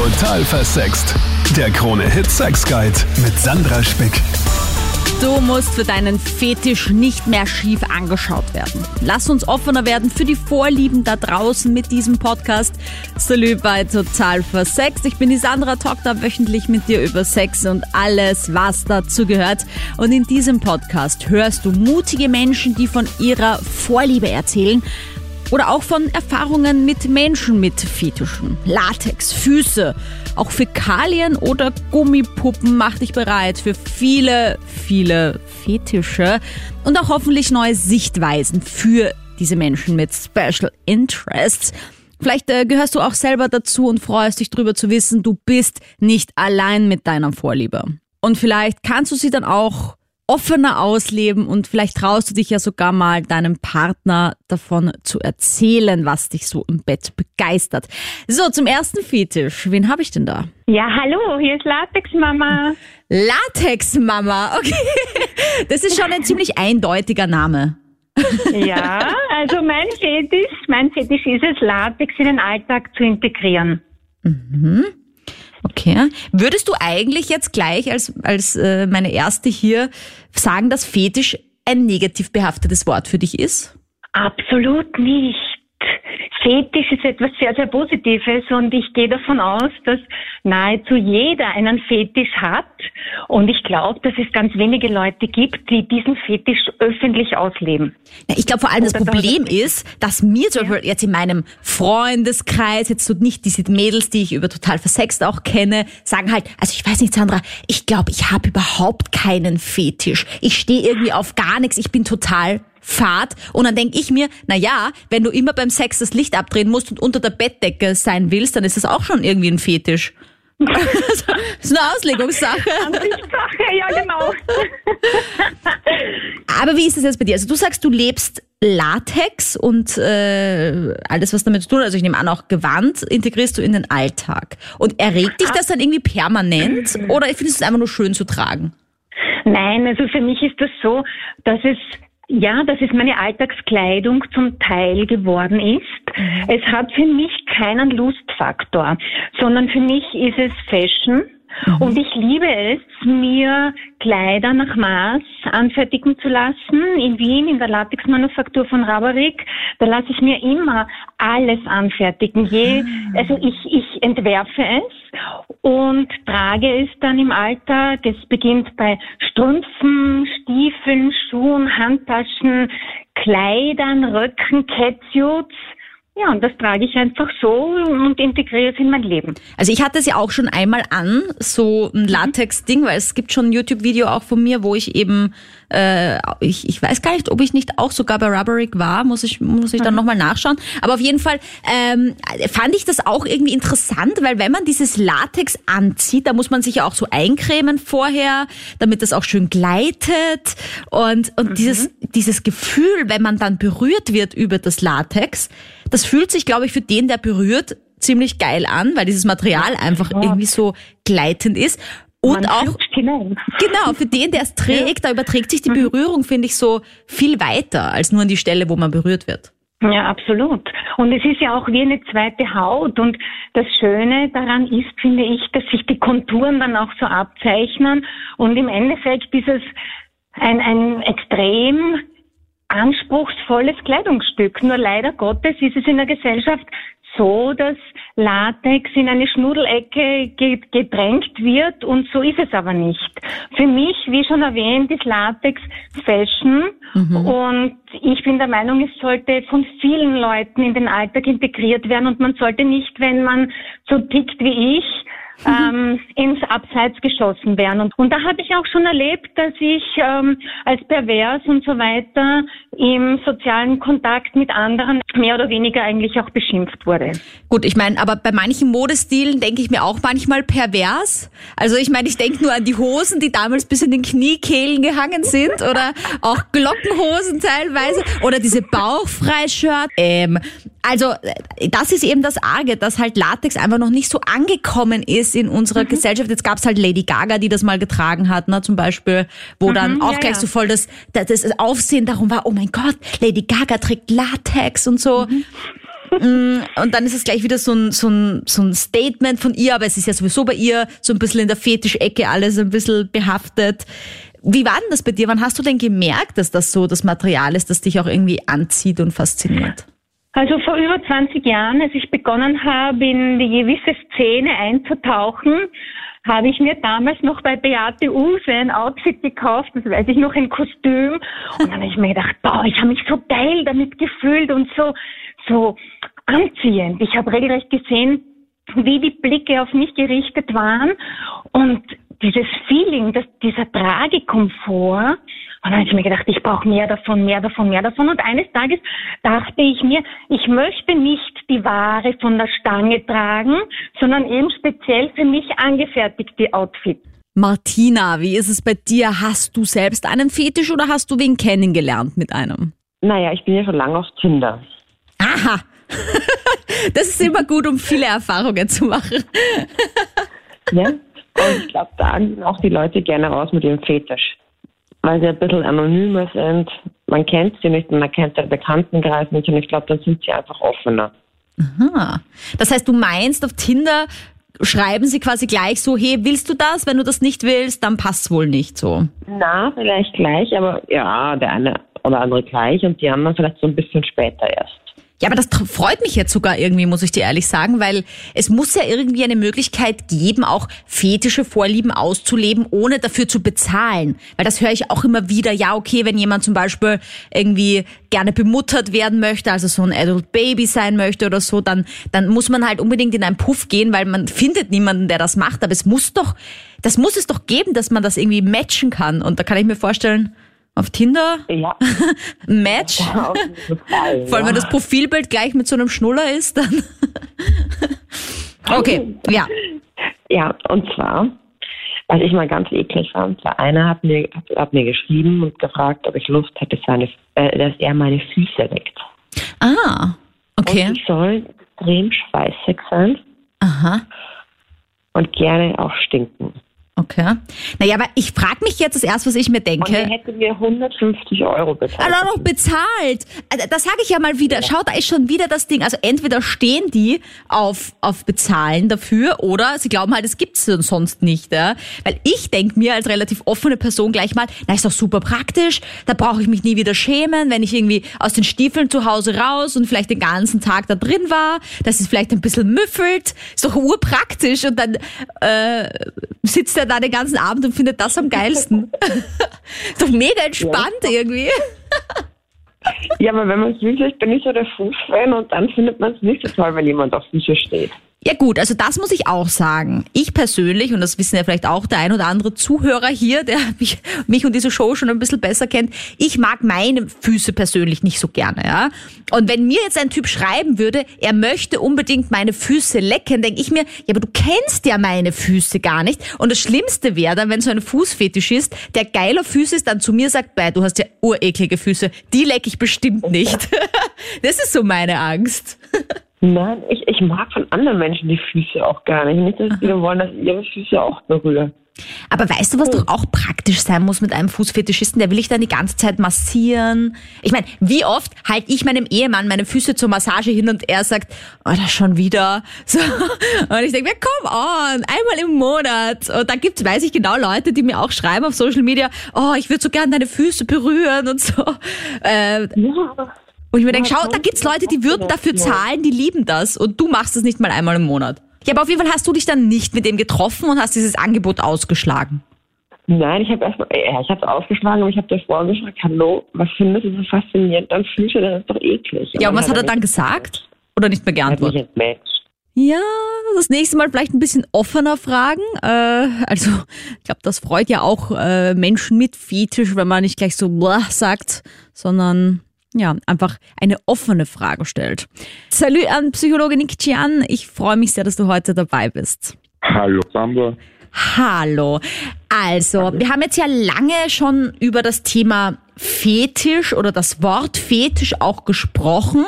Total versext. Der Krone Hit Sex Guide mit Sandra Spick. Du musst für deinen Fetisch nicht mehr schief angeschaut werden. Lass uns offener werden für die Vorlieben da draußen mit diesem Podcast. Salü bei Total Versext. Ich bin die Sandra, talk da wöchentlich mit dir über Sex und alles, was dazu gehört. Und in diesem Podcast hörst du mutige Menschen, die von ihrer Vorliebe erzählen oder auch von Erfahrungen mit Menschen mit Fetischen. Latex, Füße, auch Fäkalien oder Gummipuppen mach dich bereit für viele, viele Fetische und auch hoffentlich neue Sichtweisen für diese Menschen mit Special Interests. Vielleicht äh, gehörst du auch selber dazu und freust dich darüber zu wissen, du bist nicht allein mit deiner Vorliebe. Und vielleicht kannst du sie dann auch offener ausleben und vielleicht traust du dich ja sogar mal deinem Partner davon zu erzählen, was dich so im Bett begeistert. So, zum ersten Fetisch. Wen habe ich denn da? Ja, hallo, hier ist Latex Mama. Latex Mama, okay. Das ist schon ein ziemlich eindeutiger Name. Ja, also mein Fetisch, mein Fetisch ist es, Latex in den Alltag zu integrieren. Okay. Würdest du eigentlich jetzt gleich als, als äh, meine erste hier sagen, dass Fetisch ein negativ behaftetes Wort für dich ist? Absolut nicht. Fetisch ist etwas sehr, sehr Positives und ich gehe davon aus, dass nahezu jeder einen Fetisch hat und ich glaube, dass es ganz wenige Leute gibt, die diesen Fetisch öffentlich ausleben. Ja, ich glaube vor allem das Oder Problem das- ist, dass mir zum Beispiel jetzt in meinem Freundeskreis, jetzt so nicht diese Mädels, die ich über total versext auch kenne, sagen halt, also ich weiß nicht, Sandra, ich glaube, ich habe überhaupt keinen Fetisch. Ich stehe irgendwie auf gar nichts, ich bin total fad. Und dann denke ich mir, na ja, wenn du immer beim Sex das Licht abdrehen musst und unter der Bettdecke sein willst, dann ist das auch schon irgendwie ein Fetisch. das ist eine Auslegungssache. Ansichtssache, ja genau. Aber wie ist es jetzt bei dir? Also du sagst, du lebst Latex und äh, alles, was damit zu tun hat, also ich nehme an, auch Gewand, integrierst du in den Alltag. Und erregt dich das dann irgendwie permanent oder findest du es einfach nur schön zu tragen? Nein, also für mich ist das so, dass es ja, dass es meine Alltagskleidung zum Teil geworden ist. Es hat für mich keinen Lustfaktor, sondern für mich ist es Fashion. Und ich liebe es, mir Kleider nach Maß anfertigen zu lassen. In Wien, in der Latexmanufaktur von Rabarik, da lasse ich mir immer alles anfertigen. Je, also ich, ich entwerfe es und trage es dann im Alltag. Es beginnt bei Strümpfen, Stiefeln, Schuhen, Handtaschen, Kleidern, Röcken, Catsuits. Ja, und das trage ich einfach so und integriere es in mein Leben. Also ich hatte es ja auch schon einmal an, so ein Latex-Ding, weil es gibt schon ein YouTube-Video auch von mir, wo ich eben, äh, ich, ich weiß gar nicht, ob ich nicht auch sogar bei Rubberick war, muss ich, muss ich dann nochmal nachschauen. Aber auf jeden Fall ähm, fand ich das auch irgendwie interessant, weil wenn man dieses Latex anzieht, da muss man sich ja auch so eincremen vorher, damit das auch schön gleitet. Und, und dieses, dieses Gefühl, wenn man dann berührt wird über das Latex, das fühlt sich, glaube ich, für den, der berührt, ziemlich geil an, weil dieses Material einfach irgendwie so gleitend ist. Und Man auch, genau, für den, der es trägt, da überträgt sich die Berührung, finde ich, so viel weiter als nur an die Stelle, wo man berührt wird. Ja, absolut. Und es ist ja auch wie eine zweite Haut. Und das Schöne daran ist, finde ich, dass sich die Konturen dann auch so abzeichnen. Und im Endeffekt ist es ein, ein extrem anspruchsvolles Kleidungsstück. Nur leider Gottes ist es in der Gesellschaft so, dass Latex in eine Schnudelecke ge- gedrängt wird und so ist es aber nicht. Für mich, wie schon erwähnt, ist Latex Fashion und ich bin der Meinung, es sollte von vielen Leuten in den Alltag integriert werden und man sollte nicht, wenn man so tickt wie ich, ähm, ins Abseits geschossen werden. Und, und da habe ich auch schon erlebt, dass ich ähm, als pervers und so weiter im sozialen Kontakt mit anderen mehr oder weniger eigentlich auch beschimpft wurde. Gut, ich meine, aber bei manchen Modestilen denke ich mir auch manchmal pervers. Also ich meine, ich denke nur an die Hosen, die damals bis in den Kniekehlen gehangen sind oder auch Glockenhosen teilweise oder diese Bauchfreishirt. Ähm, also äh, das ist eben das Arge, dass halt Latex einfach noch nicht so angekommen ist in unserer Gesellschaft. Jetzt gab's halt Lady Gaga, die das mal getragen hat, ne, zum Beispiel, wo dann auch ja, gleich ja. so voll das, das, das Aufsehen darum war, oh mein Gott, Lady Gaga trägt Latex und so. Mm, und dann ist es gleich wieder so ein, so, ein, so ein Statement von ihr, aber es ist ja sowieso bei ihr so ein bisschen in der Fetischecke alles ein bisschen behaftet. Wie war denn das bei dir? Wann hast du denn gemerkt, dass das so das Material ist, das dich auch irgendwie anzieht und fasziniert? Also vor über 20 Jahren, als ich begonnen habe, in die gewisse Szene einzutauchen, habe ich mir damals noch bei Beate Use ein Outfit gekauft, das weiß ich noch, ein Kostüm. Und dann habe ich mir gedacht, boah, ich habe mich so geil damit gefühlt und so, so anziehend. Ich habe regelrecht gesehen, wie die Blicke auf mich gerichtet waren und dieses Feeling, dass dieser Tragekomfort, und dann habe ich mir gedacht, ich brauche mehr davon, mehr davon, mehr davon. Und eines Tages dachte ich mir, ich möchte nicht die Ware von der Stange tragen, sondern eben speziell für mich angefertigte Outfits. Martina, wie ist es bei dir? Hast du selbst einen Fetisch oder hast du wen kennengelernt mit einem? Naja, ich bin ja schon lange auf Tinder. Aha. Das ist immer gut, um viele Erfahrungen zu machen. Ja? Und ich glaube, da gehen auch die Leute gerne raus mit ihrem Fetisch. Weil sie ein bisschen anonymer sind. Man kennt sie nicht, man kennt den Bekanntenkreis nicht und ich glaube, dann sind sie einfach offener. Aha. Das heißt, du meinst, auf Tinder schreiben sie quasi gleich so, hey, willst du das? Wenn du das nicht willst, dann passt's wohl nicht so. Na, vielleicht gleich, aber ja, der eine oder andere gleich und die anderen vielleicht so ein bisschen später erst. Ja, aber das freut mich jetzt sogar irgendwie, muss ich dir ehrlich sagen, weil es muss ja irgendwie eine Möglichkeit geben, auch fetische Vorlieben auszuleben, ohne dafür zu bezahlen. Weil das höre ich auch immer wieder. Ja, okay, wenn jemand zum Beispiel irgendwie gerne bemuttert werden möchte, also so ein Adult Baby sein möchte oder so, dann, dann muss man halt unbedingt in einen Puff gehen, weil man findet niemanden, der das macht. Aber es muss doch, das muss es doch geben, dass man das irgendwie matchen kann. Und da kann ich mir vorstellen, auf Tinder, Ja, Match. jeden Fall. Vor allem, wenn ja. das Profilbild gleich mit so einem Schnuller ist, dann. okay, ja. Ja, und zwar, was ich mal ganz eklig fand, war einer hat mir, hat, hat mir geschrieben und gefragt, ob ich Lust hätte, seine, äh, dass er meine Füße leckt. Ah, okay. Und ich soll extrem schweißig sein Aha, und gerne auch stinken. Okay. Naja, aber ich frage mich jetzt das erste, was ich mir Und er denke. hätte mir 150 Euro bezahlt. Also noch bezahlt. Also, Das sage ich ja mal wieder. Schau, da ist schon wieder das Ding. Also entweder stehen die auf, auf Bezahlen dafür oder sie glauben halt, es gibt's sonst nicht. Ja? Weil ich denk mir als relativ offene Person gleich mal, na ist doch super praktisch, da brauche ich mich nie wieder schämen, wenn ich irgendwie aus den Stiefeln zu Hause raus und vielleicht den ganzen Tag da drin war, dass es vielleicht ein bisschen müffelt. Ist doch urpraktisch und dann äh, sitzt er da den ganzen Abend und findet das am geilsten. doch mega entspannt irgendwie. Ja, aber wenn man es will, ich bin nicht so der Fußfan und dann findet man es nicht so toll, wenn jemand auf Füße steht. Ja gut, also das muss ich auch sagen. Ich persönlich, und das wissen ja vielleicht auch der ein oder andere Zuhörer hier, der mich, mich und diese Show schon ein bisschen besser kennt, ich mag meine Füße persönlich nicht so gerne, ja. Und wenn mir jetzt ein Typ schreiben würde, er möchte unbedingt meine Füße lecken, denke ich mir, ja, aber du kennst ja meine Füße gar nicht. Und das Schlimmste wäre dann, wenn so ein Fußfetisch ist, der geiler Füße ist, dann zu mir sagt, bei, du hast ja ureklige Füße, die lecke ich bestimmt nicht. das ist so meine Angst. Nein, ich, ich mag von anderen Menschen die Füße auch gar nicht. Nicht, dass die wollen, dass ihre Füße auch berühre. Aber weißt du, was doch auch praktisch sein muss mit einem Fußfetischisten? Der will ich dann die ganze Zeit massieren. Ich meine, wie oft halte ich meinem Ehemann meine Füße zur Massage hin und er sagt, oh, das schon wieder. So. Und ich denke mir, come on, einmal im Monat. Und da gibt's, weiß ich genau, Leute, die mir auch schreiben auf Social Media, oh, ich würde so gern deine Füße berühren und so. Äh, Ja, und ich mir denke, schau, da gibt's Leute, die würden dafür zahlen, die lieben das. Und du machst es nicht mal einmal im Monat. Ja, aber auf jeden Fall hast du dich dann nicht mit dem getroffen und hast dieses Angebot ausgeschlagen. Nein, ich habe erstmal, ja, ich habe es ausgeschlagen, aber ich habe davor gefragt, hallo, was findest du so faszinierend an Füße? Das ist doch eklig. Ja, und was hat er dann gesagt? Oder nicht mehr Er hat mich geantwortet? Ja, das nächste Mal vielleicht ein bisschen offener fragen. Äh, also, ich glaube, das freut ja auch äh, Menschen mit Fetisch, wenn man nicht gleich so blah sagt, sondern ja, einfach eine offene Frage stellt. Salut an Psychologe Nick Chian. Ich freue mich sehr, dass du heute dabei bist. Hallo Sandra. Hallo. Also, wir haben jetzt ja lange schon über das Thema Fetisch oder das Wort Fetisch auch gesprochen.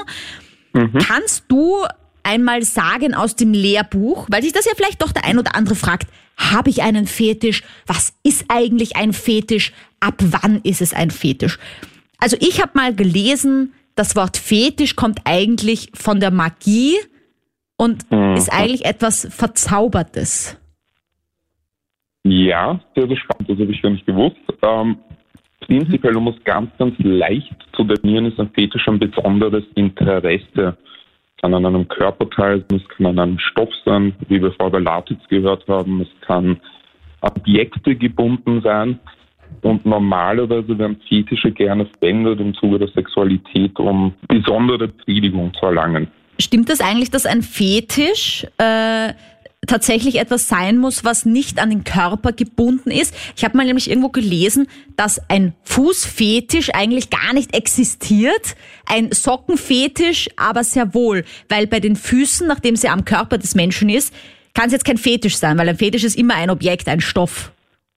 Kannst du einmal sagen aus dem Lehrbuch, weil sich das ja vielleicht doch der ein oder andere fragt, habe ich einen Fetisch? Was ist eigentlich ein Fetisch? Ab wann ist es ein Fetisch? Also ich habe mal gelesen, das Wort Fetisch kommt eigentlich von der Magie und Mhm. ist eigentlich etwas Verzaubertes. Ja, sehr, sehr spannend. Das habe ich gar nicht gewusst. Ähm, prinzipiell, um es ganz, ganz leicht zu definieren, ist ein Fetisch ein besonderes Interesse. Kann an einem Körperteil sein, es kann an einem Stoff sein, wie wir vorher bei Latitz gehört haben. Es kann an Objekte gebunden sein. Und normalerweise werden Fetische gerne verwendet im Zuge der Sexualität, um besondere Befriedigung zu erlangen. Stimmt das eigentlich, dass ein Fetisch äh, tatsächlich etwas sein muss, was nicht an den Körper gebunden ist? Ich habe mal nämlich irgendwo gelesen, dass ein Fußfetisch eigentlich gar nicht existiert, ein Sockenfetisch aber sehr wohl, weil bei den Füßen, nachdem sie am Körper des Menschen ist, kann es jetzt kein Fetisch sein, weil ein Fetisch ist immer ein Objekt, ein Stoff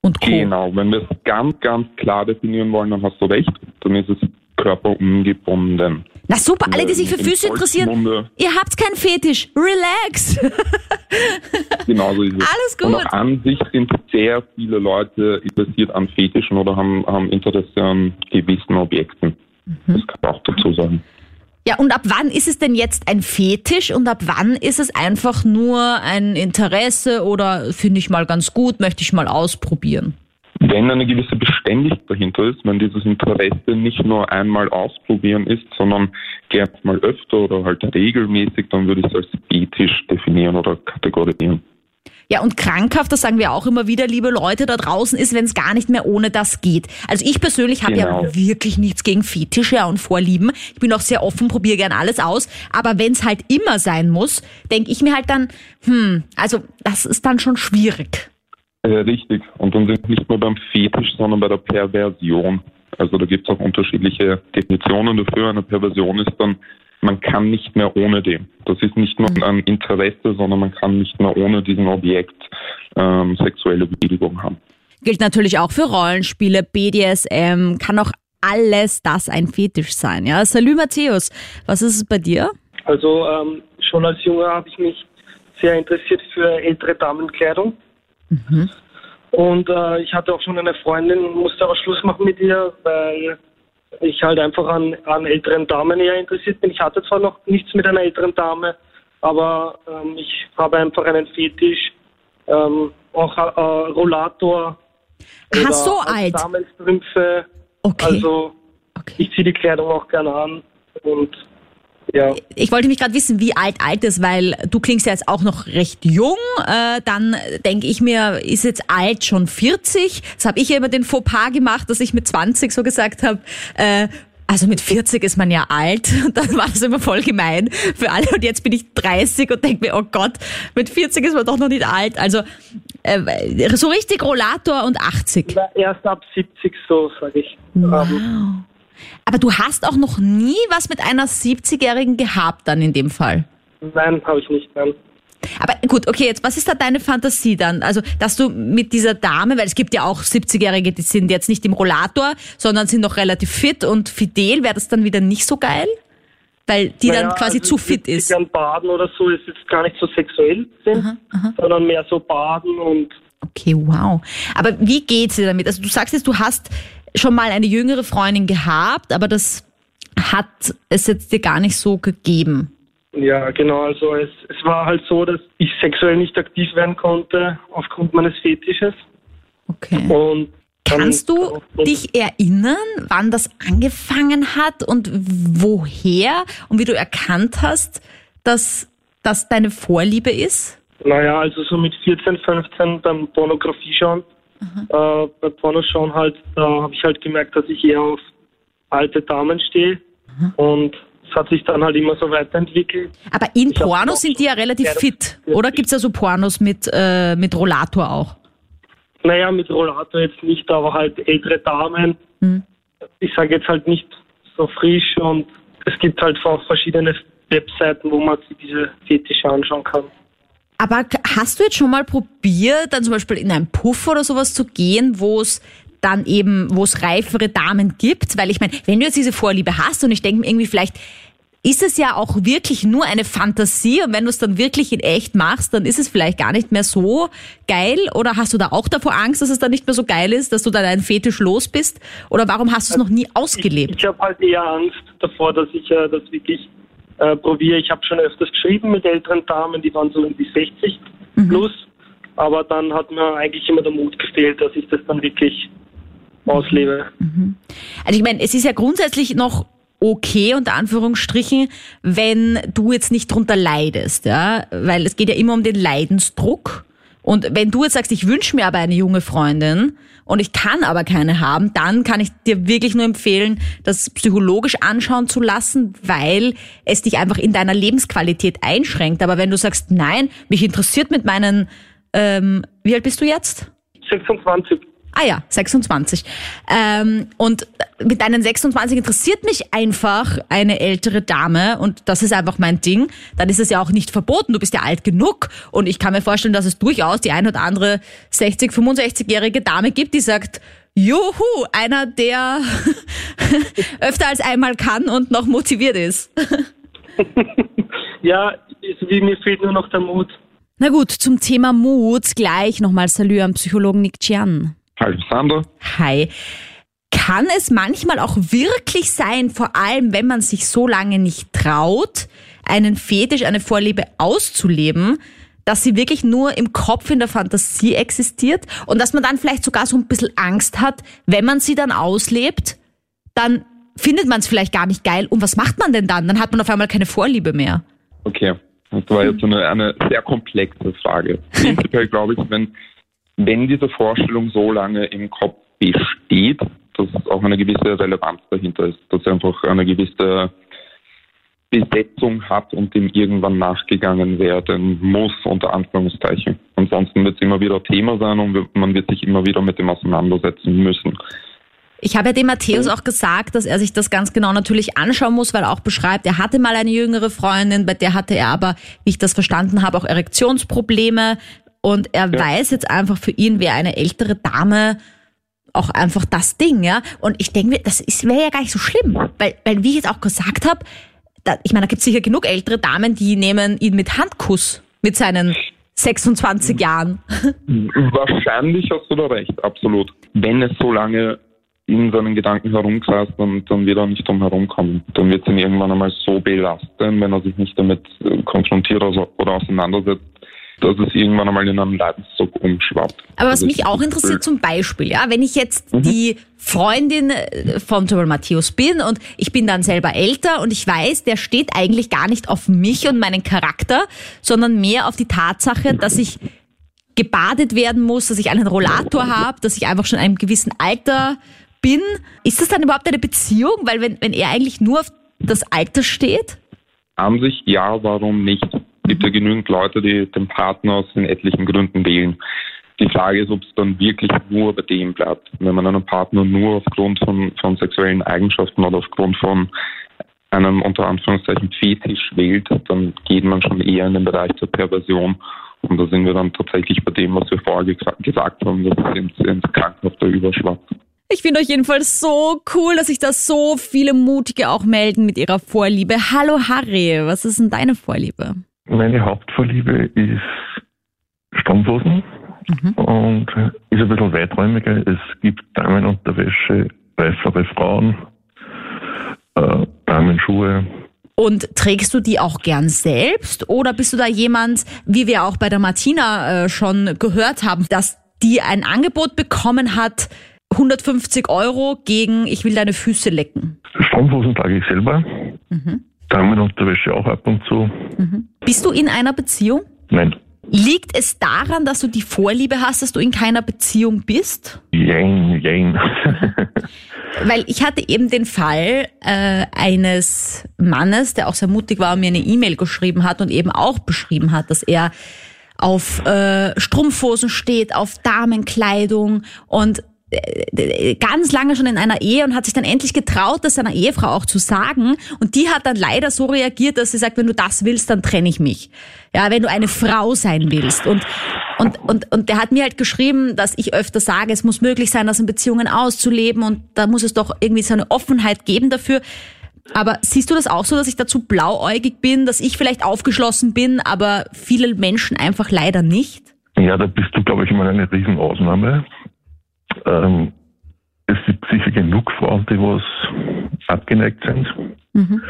und Co. Genau, wenn wir es ganz, ganz klar definieren wollen, dann hast du recht. Dann ist es körperungebunden. Na super, alle, die sich für Füße interessieren, ihr habt keinen Fetisch. Relax. Genauso ist es. Alles Und gut. auch an sich sind sehr viele Leute interessiert an Fetischen oder haben, haben Interesse an gewissen Objekten. Mhm. Das kann man auch dazu sagen. Ja, und ab wann ist es denn jetzt ein Fetisch und ab wann ist es einfach nur ein Interesse oder finde ich mal ganz gut, möchte ich mal ausprobieren? Wenn eine gewisse Beständigkeit dahinter ist, wenn dieses Interesse nicht nur einmal ausprobieren ist, sondern gerne mal öfter oder halt regelmäßig, dann würde ich es als Fetisch definieren oder kategorisieren. Ja, und krankhaft, das sagen wir auch immer wieder, liebe Leute da draußen, ist, wenn es gar nicht mehr ohne das geht. Also ich persönlich habe ja Genau. wirklich nichts gegen Fetische und Vorlieben. Ich bin auch sehr offen, probiere gern alles aus. Aber wenn es halt immer sein muss, denke ich mir halt dann, hm, also das ist dann schon schwierig. Äh, richtig. Und dann sind wir nicht nur beim Fetisch, sondern bei der Perversion. Also da gibt es auch unterschiedliche Definitionen dafür. Eine Perversion ist dann, man kann nicht mehr ohne dem. Das ist nicht nur ein Interesse, sondern man kann nicht mehr ohne diesen Objekt ähm, sexuelle Befriedigung haben. Gilt natürlich auch für Rollenspiele, BDSM, kann auch alles das ein Fetisch sein. Ja, Salü Matthäus, was ist es bei dir? Also ähm, schon als Junge habe ich mich sehr interessiert für ältere Damenkleidung. Und äh, ich hatte auch schon eine Freundin, musste aber Schluss machen mit ihr, weil ich halt einfach an, an älteren Damen eher interessiert bin. Ich hatte zwar noch nichts mit einer älteren Dame, aber ähm, ich habe einfach einen Fetisch, ähm, auch äh, Rollator. Ach, so alt. Damenstrümpfe. Okay. Also okay. ich ziehe die Kleidung auch gerne an und ja. Ich wollte mich gerade wissen, wie alt alt ist, weil du klingst ja jetzt auch noch recht jung. Äh, dann denke ich mir, ist jetzt alt schon 40? Das habe ich ja immer den Fauxpas gemacht, dass ich mit 20 so gesagt habe, äh, also mit 40 ist man ja alt. Und dann war das immer voll gemein für alle. Und jetzt bin ich 30 und denke mir, oh Gott, mit 40 ist man doch noch nicht alt. Also äh, so richtig Rollator und 80. Erst ab 70 so, sage ich. Ähm, Aber du hast auch noch nie was mit einer 70-Jährigen gehabt dann in dem Fall. nein, habe ich nicht. Nein. Aber gut, okay, jetzt was ist da deine Fantasie dann? Also, dass du mit dieser Dame, weil es gibt ja auch 70-Jährige, die sind jetzt nicht im Rollator, sondern sind noch relativ fit und fidel, wäre das dann wieder nicht so geil? Weil die Naja, dann quasi also zu fit die ist. gern baden oder so ist jetzt gar nicht so sexuell sind, sondern mehr so baden und Okay, wow. Aber wie geht's dir damit? Also du sagst jetzt, du hast schon mal eine jüngere Freundin gehabt, aber das hat es jetzt dir gar nicht so gegeben. ja, genau. Also es, es war halt so, dass ich sexuell nicht aktiv werden konnte aufgrund meines Fetisches. Okay. Und Kannst du dich erinnern, wann das angefangen hat und woher und wie du erkannt hast, dass das deine Vorliebe ist? Naja, also so mit 14, 15 beim Pornografie schauen. Äh, bei Pornoschauen halt, da habe ich halt gemerkt, dass ich eher auf alte Damen stehe. Und es hat sich dann halt immer so weiterentwickelt. Aber in Ich Pornos sind die ja relativ fit. Oder gibt's ja so Pornos mit, äh, mit Rollator auch? Naja, mit Rollator jetzt nicht, aber halt ältere Damen. Ich sage jetzt halt nicht so frisch und es gibt halt auch verschiedene Webseiten, wo man sich diese Fetische anschauen kann. Aber hast du jetzt schon mal probiert, dann zum Beispiel in einen Puff oder sowas zu gehen, wo es dann eben, wo es reifere Damen gibt? Weil ich meine, wenn du jetzt diese Vorliebe hast und ich denke mir irgendwie vielleicht, ist es ja auch wirklich nur eine Fantasie und wenn du es dann wirklich in echt machst, dann ist es vielleicht gar nicht mehr so geil oder hast du da auch davor Angst, dass es dann nicht mehr so geil ist, dass du dann einen Fetisch los bist oder warum hast du es noch nie ausgelebt? Ich, ich habe halt eher Angst davor, dass ich äh, das wirklich äh, probiere. Ich habe schon öfters geschrieben mit älteren Damen, die waren so um die 60 mhm. plus, aber dann hat mir eigentlich immer der Mut gefehlt, dass ich das dann wirklich auslebe. Mhm. Also ich meine, es ist ja grundsätzlich noch okay, unter Anführungsstrichen, wenn du jetzt nicht drunter leidest, ja, weil es geht ja immer um den Leidensdruck. Und wenn du jetzt sagst, ich wünsche mir aber eine junge Freundin und ich kann aber keine haben, dann kann ich dir wirklich nur empfehlen, das psychologisch anschauen zu lassen, weil es dich einfach in deiner Lebensqualität einschränkt. Aber wenn du sagst, nein, mich interessiert mit meinen, ähm, wie alt bist du jetzt? 26. Ah ja, 26. Ähm, und mit deinen 26 interessiert mich einfach eine ältere Dame und das ist einfach mein Ding. Dann ist es ja auch nicht verboten. Du bist ja alt genug und ich kann mir vorstellen, dass es durchaus die ein oder andere 60, 65-jährige Dame gibt, die sagt, Juhu, einer, der öfter als einmal kann und noch motiviert ist. ja, wie mir fehlt nur noch der Mut. Na gut, zum Thema Mut gleich nochmal Salü am Psychologen Nick Chian. Hi, Sander. Hi. Kann es manchmal auch wirklich sein, vor allem wenn man sich so lange nicht traut, einen Fetisch, eine Vorliebe auszuleben, dass sie wirklich nur im Kopf, in der Fantasie existiert und dass man dann vielleicht sogar so ein bisschen Angst hat, wenn man sie dann auslebt, dann findet man es vielleicht gar nicht geil. Und was macht man denn dann? Dann hat man auf einmal keine Vorliebe mehr. Okay, das war jetzt eine, eine sehr komplexe Frage. Prinzipiell glaube ich, wenn wenn diese Vorstellung so lange im Kopf besteht, dass auch eine gewisse Relevanz dahinter ist, dass einfach eine gewisse Besetzung hat und dem irgendwann nachgegangen werden muss, unter Anführungszeichen. Ansonsten wird es immer wieder Thema sein und man wird sich immer wieder mit dem auseinandersetzen müssen. Ich habe ja dem Matthäus auch gesagt, dass er sich das ganz genau natürlich anschauen muss, weil er auch beschreibt, er hatte mal eine jüngere Freundin, bei der hatte er aber, wie ich das verstanden habe, auch Erektionsprobleme. Und er ja. weiß jetzt einfach, für ihn wäre eine ältere Dame auch einfach das Ding, ja. Und ich denke mir, das wäre ja gar nicht so schlimm, weil, weil wie ich jetzt auch gesagt habe, ich meine, da gibt es sicher genug ältere Damen, die nehmen ihn mit Handkuss mit seinen 26 Jahren. Wahrscheinlich hast du da recht, absolut. Wenn es so lange in seinen Gedanken herumkreist, dann, dann wird er nicht drum herumkommen. Dann wird es ihn irgendwann einmal so belasten, wenn er sich nicht damit äh, konfrontiert oder auseinandersetzt, dass es irgendwann einmal in einem Leidensdruck umschwappt. Aber was also mich auch interessiert zum Beispiel, ja, wenn ich jetzt mhm. die Freundin äh, von Joel Matthäus bin und ich bin dann selber älter und ich weiß, der steht eigentlich gar nicht auf mich und meinen Charakter, sondern mehr auf die Tatsache, dass ich gebadet werden muss, dass ich einen Rollator habe, dass ich einfach schon in einem gewissen Alter bin. Ist das dann überhaupt eine Beziehung? Weil wenn, wenn er eigentlich nur auf das Alter steht? An sich ja, warum nicht? Es gibt ja genügend Leute, die den Partner aus den etlichen Gründen wählen. Die Frage ist, ob es dann wirklich nur bei dem bleibt. Wenn man einen Partner nur aufgrund von, von sexuellen Eigenschaften oder aufgrund von einem unter Anführungszeichen Fetisch wählt, dann geht man schon eher in den Bereich der Perversion. Und da sind wir dann tatsächlich bei dem, was wir vorher gesagt haben, dass es ins, ins Krankhafte überschwappt. Ich finde euch jedenfalls so cool, dass sich da so viele Mutige auch melden mit ihrer Vorliebe. Hallo Harry, was ist denn deine Vorliebe? Meine Hauptvorliebe ist Strumpfhosen mhm. und ist ein bisschen weiträumiger. Es gibt Damenunterwäsche, reifere Frauen, äh, Damenschuhe. Und trägst du die auch gern selbst oder bist du da jemand, wie wir auch bei der Martina äh, schon gehört haben, dass die ein Angebot bekommen hat, 150 Euro gegen ich will deine Füße lecken? Strumpfhosen trage ich selber. Mhm. Damenunterwäsche auch ab und zu. Mhm. Bist du in einer Beziehung? Nein. Liegt es daran, dass du die Vorliebe hast, dass du in keiner Beziehung bist? Jein, jein. Weil ich hatte eben den Fall äh, eines Mannes, der auch sehr mutig war und mir eine E-Mail geschrieben hat und eben auch beschrieben hat, dass er auf äh, Strumpfhosen steht, auf Damenkleidung und ganz lange schon in einer Ehe und hat sich dann endlich getraut, das seiner Ehefrau auch zu sagen. Und die hat dann leider so reagiert, dass sie sagt, wenn du das willst, dann trenne ich mich. Ja, wenn du eine Frau sein willst. Und, und, und, und der hat mir halt geschrieben, dass ich öfter sage, es muss möglich sein, das in Beziehungen auszuleben und da muss es doch irgendwie so eine Offenheit geben dafür. Aber siehst du das auch so, dass ich dazu blauäugig bin, dass ich vielleicht aufgeschlossen bin, aber viele Menschen einfach leider nicht? Ja, da bist du, glaube ich, immer eine Riesenausnahme. Ähm, es gibt sicher genug Frauen, die was abgeneigt sind. Mhm.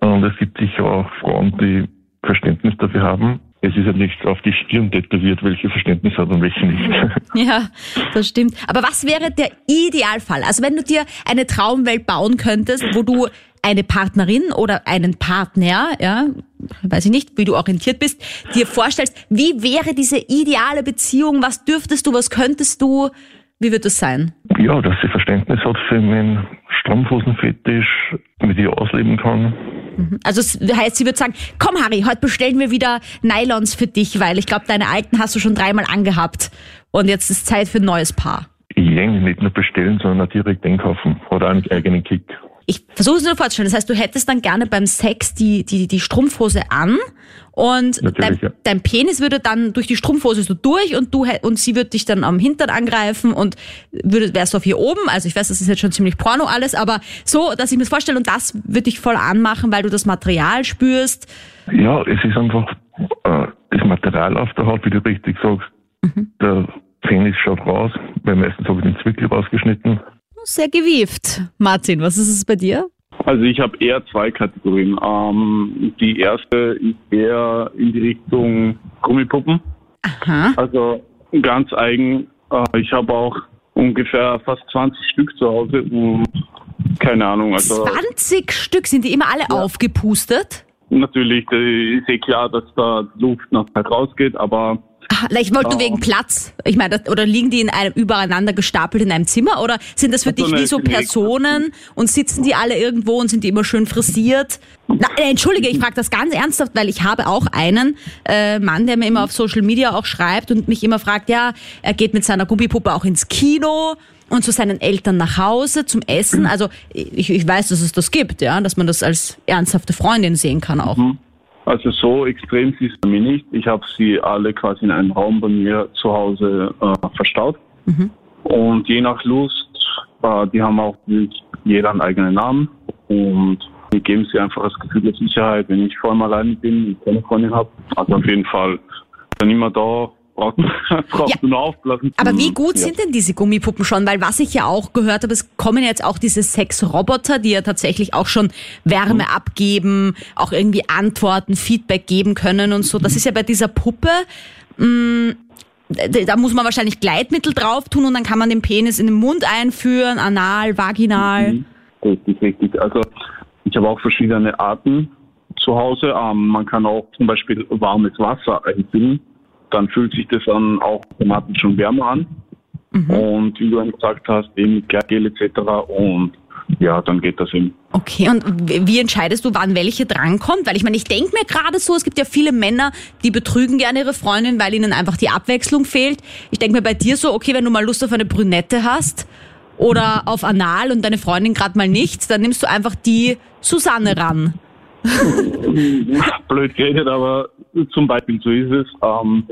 Und es gibt sicher auch Frauen, die Verständnis dafür haben. Es ist ja nicht auf die Stirn tätowiert, welche Verständnis hat und welche nicht. Ja, das stimmt. Aber was wäre der Idealfall? Also wenn du dir eine Traumwelt bauen könntest, wo du eine Partnerin oder einen Partner, ja, weiß ich nicht, wie du orientiert bist, dir vorstellst, wie wäre diese ideale Beziehung? Was dürftest du, was könntest du? Wie wird das sein? Ja, dass sie Verständnis hat für meinen Strumpfhosenfetisch, mit ihr ausleben kann. Mhm. Also das heißt, sie wird sagen, komm Harry, heute bestellen wir wieder Nylons für dich, weil ich glaube, deine alten hast du schon dreimal angehabt und jetzt ist Zeit für ein neues Paar. Ja, nicht nur bestellen, sondern auch direkt einkaufen oder einen eigenen Kick ich versuche es nur vorzustellen. Das heißt, du hättest dann gerne beim Sex die, die, die Strumpfhose an und dein, ja. dein, Penis würde dann durch die Strumpfhose so durch und du und sie würde dich dann am Hintern angreifen und würde, wärst du auf hier oben. Also ich weiß, das ist jetzt schon ziemlich Porno alles, aber so, dass ich mir das vorstelle und das würde dich voll anmachen, weil du das Material spürst. Ja, es ist einfach äh, das Material auf der Haut, wie du richtig sagst. Mhm. Der Penis schaut raus, weil meistens habe ich den Zwickel rausgeschnitten sehr gewieft. Martin, was ist es bei dir? Also ich habe eher zwei Kategorien. Ähm, die erste ist eher in die Richtung Gummipuppen. Aha. Also ganz eigen. Äh, ich habe auch ungefähr fast 20 Stück zu Hause und keine Ahnung. Also 20 Stück? Sind die immer alle ja. aufgepustet? Natürlich, ist eh klar, dass da Luft noch rausgeht, aber ich wollte nur wegen Platz. Ich meine, oder liegen die in einem übereinander gestapelt in einem Zimmer oder sind das für dich wie so Personen und sitzen die alle irgendwo und sind die immer schön frisiert? Na, äh, entschuldige, ich frage das ganz ernsthaft, weil ich habe auch einen äh, Mann, der mir immer auf Social Media auch schreibt und mich immer fragt, ja, er geht mit seiner Gummipuppe auch ins Kino und zu seinen Eltern nach Hause zum Essen. Also ich, ich weiß, dass es das gibt, ja, dass man das als ernsthafte Freundin sehen kann auch. Mhm. Also so extrem ist es mir nicht. Ich habe sie alle quasi in einem Raum bei mir zu Hause äh, verstaut. Mhm. Und je nach Lust, äh, die haben auch jeder einen eigenen Namen. Und mir geben sie einfach das Gefühl der Sicherheit, wenn ich vor allem alleine bin und keine Freundin habe. Also auf jeden Fall dann immer da braucht, braucht ja. nur aufblasen. Aber wie gut ja. sind denn diese Gummipuppen schon? Weil was ich ja auch gehört habe, es kommen jetzt auch diese Sexroboter, die ja tatsächlich auch schon Wärme mhm. abgeben, auch irgendwie Antworten, Feedback geben können und so. Das ist ja bei dieser Puppe, mh, mm, da muss man wahrscheinlich Gleitmittel drauf tun und dann kann man den Penis in den Mund einführen, anal, vaginal. Mhm. Richtig, richtig. Also ich habe auch verschiedene Arten zu Hause. Ähm, man kann auch zum Beispiel warmes Wasser einfüllen dann fühlt sich das dann auch automatisch schon wärmer an. Mhm. Und wie du gesagt hast, eben mit Gel etc. Und ja, dann geht das eben. Okay, und wie entscheidest du, wann welche drankommt? Weil ich meine, ich denke mir gerade so, es gibt ja viele Männer, die betrügen gerne ihre Freundin, weil ihnen einfach die Abwechslung fehlt. Ich denke mir bei dir so, okay, wenn du mal Lust auf eine Brünette hast oder auf Anal und deine Freundin gerade mal nichts, dann nimmst du einfach die Susanne ran. Blöd geredet, aber zum Beispiel so ist es. Ähm,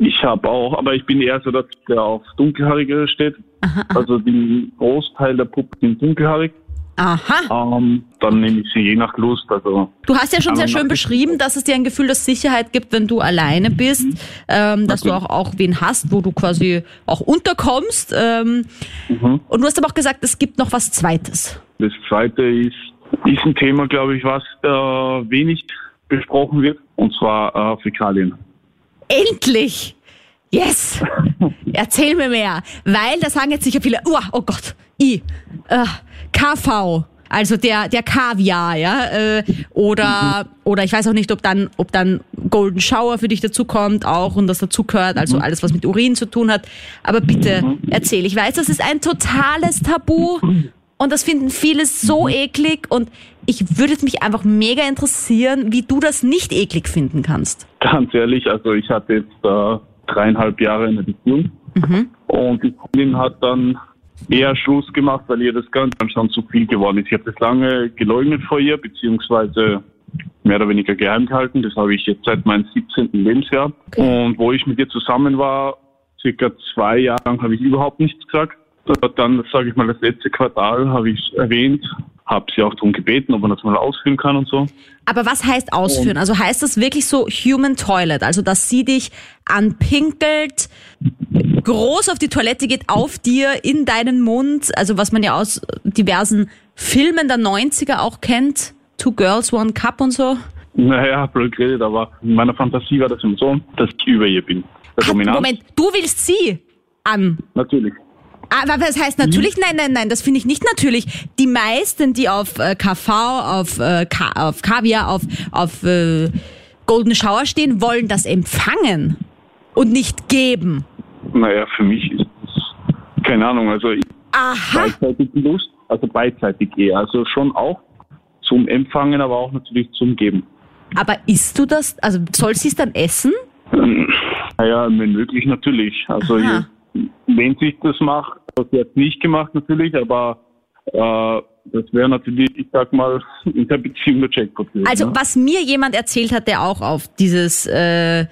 ich habe auch, aber ich bin eher so, dass der auf Dunkelhaarige steht. Aha, aha. Also den Großteil der Puppen sind dunkelhaarig. Aha. Ähm, dann nehme ich sie je nach Lust. Also du hast ja schon sehr schön beschrieben, dass es dir ein Gefühl der Sicherheit gibt, wenn du alleine bist, mhm. ähm, dass Natürlich. du auch, auch wen hast, wo du quasi auch unterkommst. Ähm, mhm. Und du hast aber auch gesagt, es gibt noch was Zweites. Das Zweite ist, ist ein Thema, glaube ich, was äh, wenig besprochen wird, und zwar äh, Fäkalien. Endlich! Yes! Erzähl mir mehr. Weil da sagen jetzt sicher viele, oh, oh Gott, I, äh, KV, also der, der Kaviar, ja, äh, oder, oder ich weiß auch nicht, ob dann, ob dann Golden Shower für dich dazu kommt auch und das dazu gehört, also alles, was mit Urin zu tun hat. Aber bitte erzähl. Ich weiß, das ist ein totales Tabu und das finden viele so eklig und ich würde mich einfach mega interessieren, wie du das nicht eklig finden kannst. Ganz ehrlich, also ich hatte jetzt äh, dreieinhalb Jahre eine Beziehung mhm. und die Freundin hat dann eher Schluss gemacht, weil ihr das Ganze dann schon zu viel geworden ist. Ich habe das lange geleugnet vor ihr, beziehungsweise mehr oder weniger geheim gehalten. Das habe ich jetzt seit meinem 17. Lebensjahr. Okay. Und wo ich mit ihr zusammen war, circa zwei Jahre lang, habe ich überhaupt nichts gesagt. Dann, sage ich mal, das letzte Quartal habe ich erwähnt habe sie auch darum gebeten, ob man das mal ausführen kann und so. Aber was heißt ausführen? Also heißt das wirklich so Human Toilet? Also dass sie dich anpinkelt, groß auf die Toilette geht, auf dir, in deinen Mund, also was man ja aus diversen Filmen der 90er auch kennt, Two Girls, One Cup und so? Naja, blöd geredet, aber in meiner Fantasie war das immer so, dass ich über ihr bin. Der Dominanz. Moment, du willst sie an. Natürlich. Aber was heißt natürlich? Nein, nein, nein, das finde ich nicht natürlich. Die meisten, die auf äh, KV, auf, äh, Ka auf Kaviar, auf, auf äh, Golden Shower stehen, wollen das empfangen und nicht geben. Naja, für mich ist das, keine Ahnung, also ich Aha. beidseitig Lust, also beidseitig eher. Also schon auch zum Empfangen, aber auch natürlich zum Geben. Aber isst du das? Also soll sie es dann essen? Naja, wenn möglich natürlich. Also Aha. Wenn sich das macht, das jetzt nicht gemacht natürlich, aber äh, das wäre natürlich, ich sag mal, in der Beziehung der Jackpot. Also ne? was mir jemand erzählt hat, der auch auf dieses äh,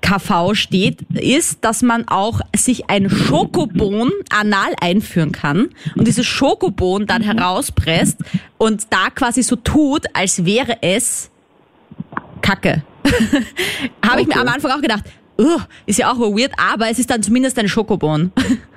KV steht, ist, dass man auch sich ein Schokobon anal einführen kann und dieses Schokobon dann herauspresst und da quasi so tut, als wäre es Kacke. Habe ich mir Okay. am Anfang auch gedacht, "Ugh, ist ja auch weird, aber es ist dann zumindest ein Schokobon.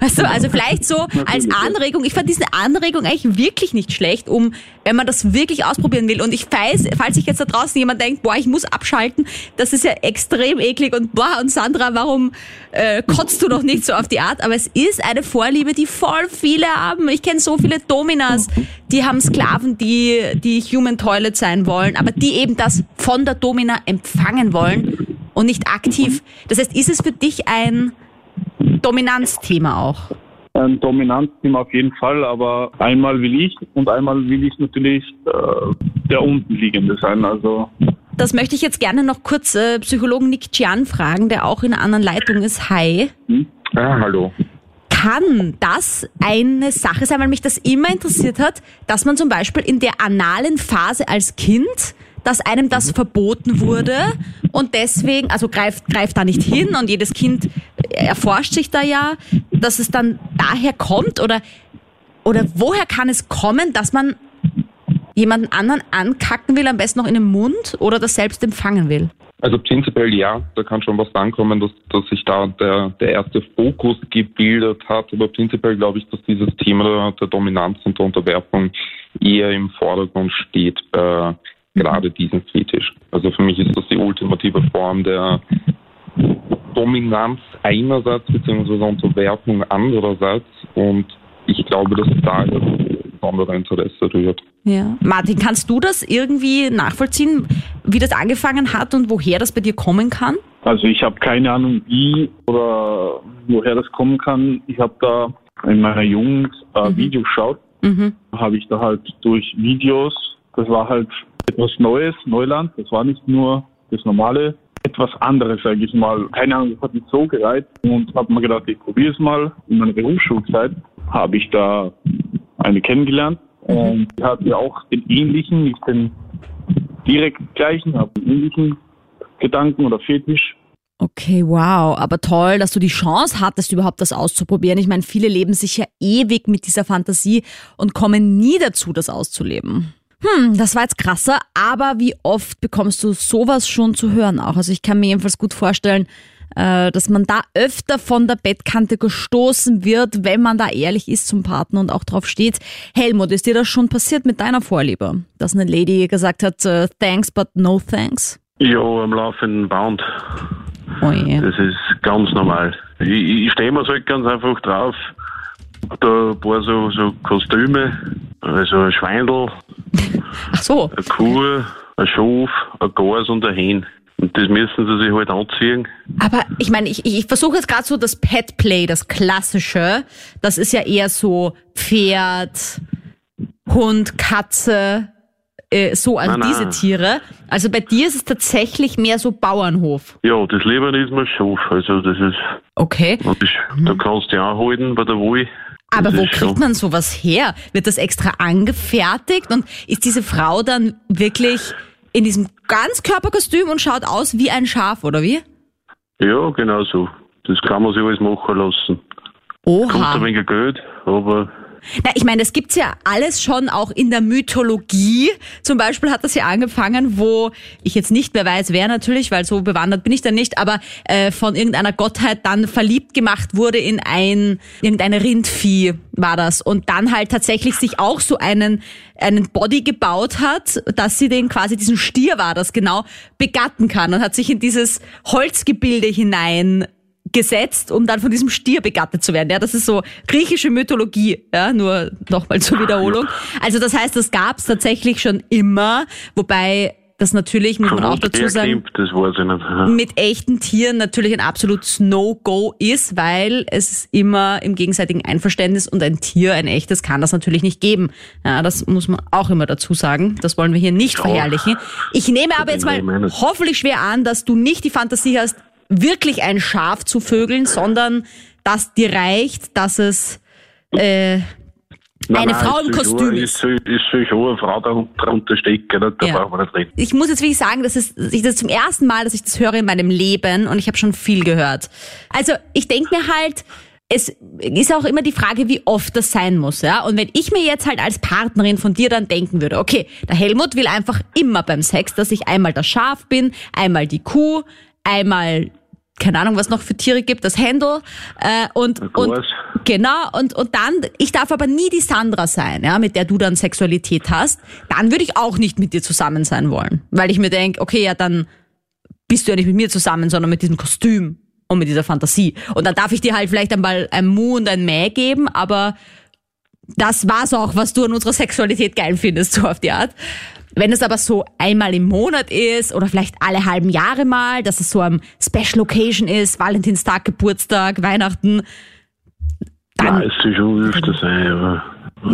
Weißt du, also vielleicht so als. Anregung. Ich fand diese Anregung eigentlich wirklich nicht schlecht, um, wenn man das wirklich ausprobieren will. Und ich weiß, falls sich jetzt da draußen jemand denkt, boah, ich muss abschalten, das ist ja extrem eklig und boah, und Sandra, warum äh, kotzt du noch nicht so auf die Art? Aber es ist eine Vorliebe, die voll viele haben. Ich kenne so viele Dominas, die haben Sklaven, die, die Human Toilet sein wollen, aber die eben das von der Domina empfangen wollen und nicht aktiv. Das heißt, ist es für dich ein Dominanzthema auch? ein Dominanzthema auf jeden Fall, aber einmal will ich und einmal will ich natürlich äh, der untenliegende sein. Also Das möchte ich jetzt gerne noch kurz äh, Psychologen Nick Chian fragen, der auch in einer anderen Leitung ist. Hi. Ah, hallo. Kann das eine Sache sein, weil mich das immer interessiert hat, dass man zum Beispiel in der analen Phase als Kind, dass einem das verboten wurde und deswegen, also greift, greift da nicht hin und jedes Kind erforscht sich da ja, dass es dann daher kommt oder, oder woher kann es kommen, dass man jemanden anderen ankacken will, am besten noch in den Mund oder das selbst empfangen will? Also prinzipiell ja, da kann schon was ankommen, dass, dass sich da der, der erste Fokus gebildet hat. Aber prinzipiell glaube ich, dass dieses Thema der, der Dominanz und der Unterwerfung eher im Vordergrund steht bei gerade diesem Fetisch. Also für mich ist das die ultimative Form der Dominanz einerseits beziehungsweise Unterwerfung andererseits und ich glaube, dass da das besondere Interesse rührt. Ja. Martin, kannst du das irgendwie nachvollziehen, wie das angefangen hat und woher das bei dir kommen kann? Also ich habe keine Ahnung, wie oder woher das kommen kann. Ich habe da in meiner Jugend äh, Videos geschaut. Mhm. Habe ich da halt durch Videos, das war halt etwas Neues, Neuland. Das war nicht nur das normale, etwas anderes, sage ich mal. Keine Ahnung, das hat mich so gereizt und habe mir gedacht, ich probiere es mal. In meiner Berufsschulzeit habe ich da eine kennengelernt und die hat ja auch den ähnlichen, nicht den direkt gleichen, aber den ähnlichen Gedanken oder Fetisch. Okay, wow, aber toll, dass du die Chance hattest, überhaupt das auszuprobieren. Ich meine, viele leben sich ja ewig mit dieser Fantasie und kommen nie dazu, das auszuleben. Hm, das war jetzt krasser, aber wie oft bekommst du sowas schon zu hören auch? Also ich kann mir jedenfalls gut vorstellen, äh, dass man da öfter von der Bettkante gestoßen wird, wenn man da ehrlich ist zum Partner und auch drauf steht. Helmut, ist dir das schon passiert mit deiner Vorliebe? Dass eine Lady gesagt hat, äh, thanks, but no thanks? Ja, am laufenden Band. Oh je. Das ist ganz normal. Ich, ich stehe mir halt ganz einfach drauf. Da ein paar so, so Kostüme, also ein Schweindel, Ach so. eine Kuh, ein Schaf, ein Gas und ein Hähn. Und das müssen sie sich halt anziehen. Aber ich meine, ich, ich versuche jetzt gerade so das Pet Play, das klassische. Das ist ja eher so Pferd, Hund, Katze, äh, so als Nein, nein. diese Tiere. Also bei dir ist es tatsächlich mehr so Bauernhof. Ja, das Leben ist mir Schaf. Also das ist, Okay. und das, da kannst du dich auch halten bei der Wohl. Aber wo kriegt man sowas her? Wird das extra angefertigt? Und ist diese Frau dann wirklich in diesem Ganzkörperkostüm und schaut aus wie ein Schaf, oder wie? Ja, genau so. Das kann man sich alles machen lassen. Kostet ein Oha. wenig Geld, aber Na, ich meine, es gibt's ja alles schon auch in der Mythologie. Zum Beispiel hat das ja angefangen, wo ich jetzt nicht mehr weiß, wer natürlich, weil so bewandert bin ich da nicht, aber äh, von irgendeiner Gottheit dann verliebt gemacht wurde in ein irgendeine Rindvieh war das und dann halt tatsächlich sich auch so einen einen Body gebaut hat, dass sie den quasi diesen Stier war, das genau begatten kann und hat sich in dieses Holzgebilde hinein gesetzt, um dann von diesem Stier begattet zu werden. Ja, das ist so griechische Mythologie, ja, nur nochmal zur Wiederholung. Also das heißt, das gab es tatsächlich schon immer, wobei das natürlich, muss man auch dazu sagen, mit echten Tieren natürlich ein absolutes No-Go ist, weil es immer im gegenseitigen Einverständnis und ein Tier, ein echtes, kann das natürlich nicht geben. Ja, das muss man auch immer dazu sagen. Das wollen wir hier nicht verherrlichen. Ich nehme aber jetzt mal hoffentlich schwer an, dass du nicht die Fantasie hast, wirklich ein Schaf zu vögeln, sondern dass dir reicht, dass es äh, Nein, eine nein, Frau im Kostüm ist. Ist, ist schon eine Frau darunter stecken, da ja. brauchen wir nicht reden. Ich muss jetzt wirklich sagen, das ist, ich das zum ersten Mal, dass ich das höre in meinem Leben und ich habe schon viel gehört. Also ich denke mir halt, es ist auch immer die Frage, wie oft das sein muss, ja. Und wenn ich mir jetzt halt als Partnerin von dir dann denken würde, okay, der Helmut will einfach immer beim Sex, dass ich einmal das Schaf bin, einmal die Kuh, einmal keine Ahnung, was noch für Tiere gibt, das Händel äh, und, und genau und und dann ich darf aber nie die Sandra sein, ja, mit der du dann Sexualität hast, dann würde ich auch nicht mit dir zusammen sein wollen, weil ich mir denke, okay, ja, dann bist du ja nicht mit mir zusammen, sondern mit diesem Kostüm und mit dieser Fantasie. Und dann darf ich dir halt vielleicht einmal ein Mu und ein Mäh geben, aber das war's auch, was du an unserer Sexualität geil findest, so auf die Art. Wenn es aber so einmal im Monat ist oder vielleicht alle halben Jahre mal, dass es so am Special Occasion ist, Valentinstag, Geburtstag, Weihnachten, dann... Nein, es ist schon öfter sein, aber...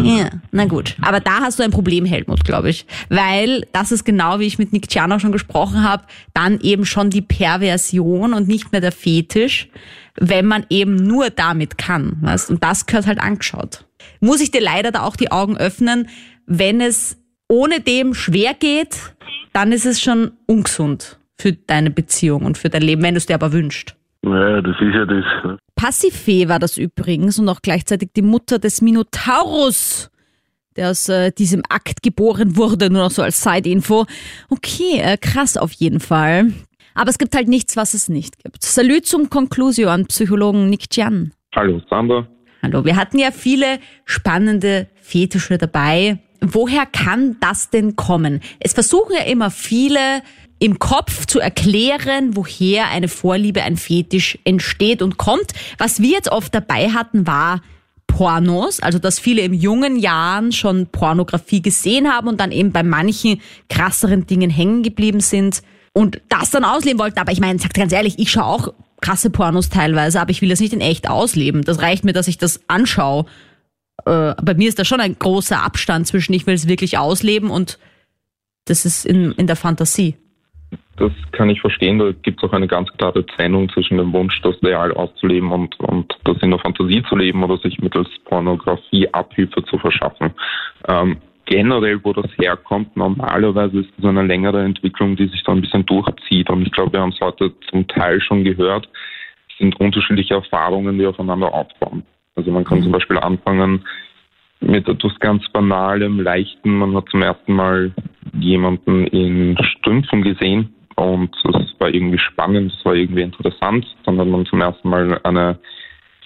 Ja, na gut. Aber da hast du ein Problem, Helmut, glaube ich. Weil das ist genau, wie ich mit Nick Ciano schon gesprochen habe, dann eben schon die Perversion und nicht mehr der Fetisch, wenn man eben nur damit kann. Weißt? Und das gehört halt angeschaut. Muss ich dir leider da auch die Augen öffnen, wenn es ohne dem schwer geht, dann ist es schon ungesund für deine Beziehung und für dein Leben, wenn du es dir aber wünschst. Ja, das ist ja das. Ne? Passifee war das übrigens und auch gleichzeitig die Mutter des Minotaurus, der aus äh, diesem Akt geboren wurde, nur noch so als Side-Info. Okay, äh, krass auf jeden Fall. Aber es gibt halt nichts, was es nicht gibt. Salut zum Conclusio an Psychologen Nick Jan. Hallo, Sandra. Hallo, wir hatten ja viele spannende Fetische dabei woher kann das denn kommen? Es versuchen ja immer viele im Kopf zu erklären, woher eine Vorliebe, ein Fetisch entsteht und kommt. Was wir jetzt oft dabei hatten, war Pornos, also dass viele im jungen Jahren schon Pornografie gesehen haben und dann eben bei manchen krasseren Dingen hängen geblieben sind und das dann ausleben wollten. Aber ich meine, sagt ganz ehrlich, ich schaue auch krasse Pornos teilweise, aber ich will das nicht in echt ausleben. Das reicht mir, dass ich das anschaue äh, bei mir ist da schon ein großer Abstand zwischen ich will es wirklich ausleben und das ist in, in der Fantasie. Das kann ich verstehen. Da gibt es auch eine ganz klare Trennung zwischen dem Wunsch, das real auszuleben und, und das in der Fantasie zu leben oder sich mittels Pornografie Abhilfe zu verschaffen. Ähm, generell, wo das herkommt, normalerweise ist es eine längere Entwicklung, die sich da ein bisschen durchzieht. Und ich glaube, wir haben es heute zum Teil schon gehört, es sind unterschiedliche Erfahrungen, die aufeinander aufbauen. Also man kann zum Beispiel anfangen mit etwas ganz Banalem, Leichten. Man hat zum ersten Mal jemanden in Strümpfen gesehen und das war irgendwie spannend, das war irgendwie interessant. Dann hat man zum ersten Mal eine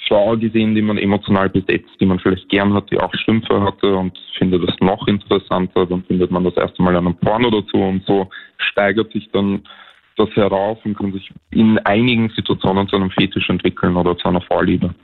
Frau gesehen, die man emotional besetzt, die man vielleicht gern hat, die auch Strümpfe hatte und findet das noch interessanter. Dann findet man das erste Mal einen Porno dazu und so steigert sich dann das herauf und kann sich in einigen Situationen zu einem Fetisch entwickeln oder zu einer Vorliebe.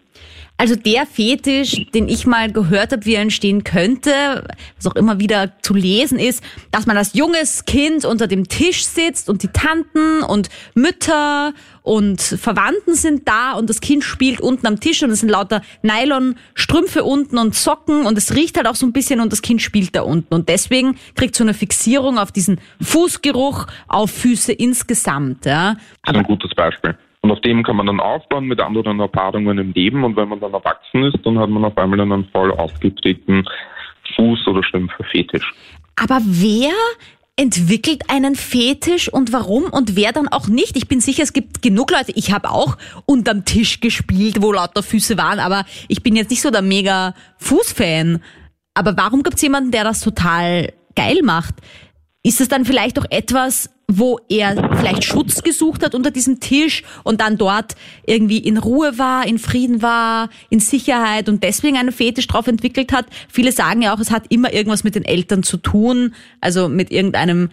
Also der Fetisch, den ich mal gehört habe, wie er entstehen könnte, was auch immer wieder zu lesen ist, dass man als junges Kind unter dem Tisch sitzt und die Tanten und Mütter und Verwandten sind da und das Kind spielt unten am Tisch und es sind lauter Nylonstrümpfe unten und Socken und es riecht halt auch so ein bisschen und das Kind spielt da unten und deswegen kriegt so eine Fixierung auf diesen Fußgeruch, auf Füße insgesamt. Ja. Das ist ein gutes Beispiel. Und auf dem kann man dann aufbauen mit anderen Erfahrungen im Leben. Und wenn man dann erwachsen ist, dann hat man auf einmal einen voll ausgeprägten Fuß- oder Stümpfe-Fetisch. Aber wer entwickelt einen Fetisch und warum und wer dann auch nicht? Ich bin sicher, es gibt genug Leute. Ich habe auch unterm Tisch gespielt, wo lauter Füße waren, aber ich bin jetzt nicht so der mega Fußfan. Aber warum gibt es jemanden, der das total geil macht? Ist es dann vielleicht auch etwas, wo er vielleicht Schutz gesucht hat unter diesem Tisch und dann dort irgendwie in Ruhe war, in Frieden war, in Sicherheit und deswegen einen Fetisch drauf entwickelt hat. Viele sagen ja auch, es hat immer irgendwas mit den Eltern zu tun, also mit irgendeinem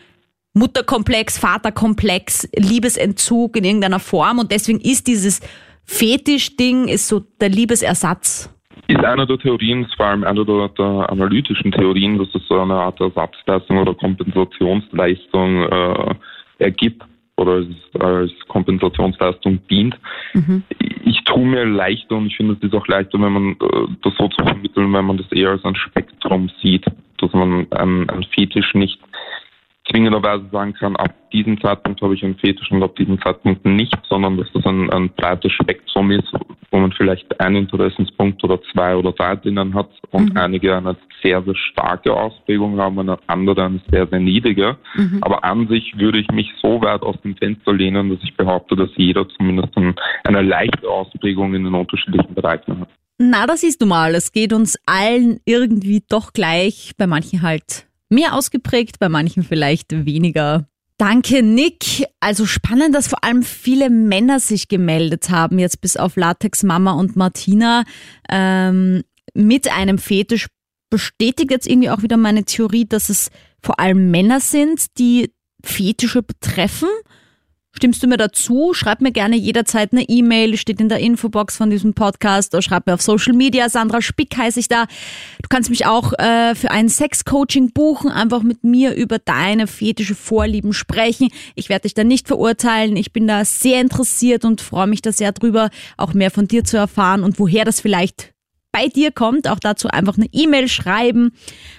Mutterkomplex, Vaterkomplex, Liebesentzug in irgendeiner Form und deswegen ist dieses Fetisch-Ding ist so der Liebesersatz ist eine der Theorien, vor allem eine der, der analytischen Theorien, dass es so eine Art Ersatzleistung oder Kompensationsleistung äh, ergibt oder als, als Kompensationsleistung dient. Mhm. Ich tue mir leichter und ich finde, es ist auch leichter, wenn man äh, das so zu vermitteln, wenn man das eher als ein Spektrum sieht, dass man ein, ein Fetisch nicht zwingenderweise sagen kann, ab diesem Zeitpunkt habe ich einen Fetisch und ab diesem Zeitpunkt nicht, sondern dass das ein, ein breites Spektrum ist, wo man vielleicht einen Interessenspunkt oder zwei oder drei drinnen hat und mhm. einige eine sehr, sehr starke Ausprägung haben und andere eine sehr, sehr niedrige. Mhm. Aber an sich würde ich mich so weit aus dem Fenster lehnen, dass ich behaupte, dass jeder zumindest eine leichte Ausprägung in den unterschiedlichen Bereichen hat. Na, das siehst du mal. Es geht uns allen irgendwie doch gleich, bei manchen halt mehr ausgeprägt, bei manchen vielleicht weniger. Danke, Nick. Also spannend, dass vor allem viele Männer sich gemeldet haben, jetzt bis auf Latex Mama und Martina, ähm, mit einem Fetisch. Bestätigt jetzt irgendwie auch wieder meine Theorie, dass es vor allem Männer sind, die Fetische betreffen. Stimmst du mir dazu? Schreib mir gerne jederzeit eine E-Mail, steht in der Infobox von diesem Podcast oder schreib mir auf Social Media. Sandra Spick heiße ich da. Du kannst mich auch äh, für ein Sex-Coaching buchen, einfach mit mir über deine fetische Vorlieben sprechen. Ich werde dich da nicht verurteilen. Ich bin da sehr interessiert und freue mich da sehr drüber, auch mehr von dir zu erfahren und woher das vielleicht bei dir kommt. Auch dazu einfach eine E-Mail schreiben.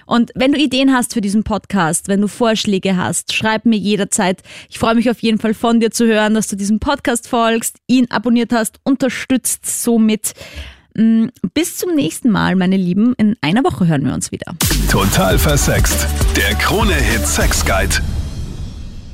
Und wenn du Ideen hast für diesen Podcast, wenn du Vorschläge hast, schreib mir jederzeit. Ich freue mich auf jeden Fall von dir zu hören, dass du diesem Podcast folgst, ihn abonniert hast, unterstützt somit. Mm, bis zum nächsten Mal, meine Lieben. In einer Woche hören wir uns wieder. Total versext. Der Krone-Hit Sex Guide.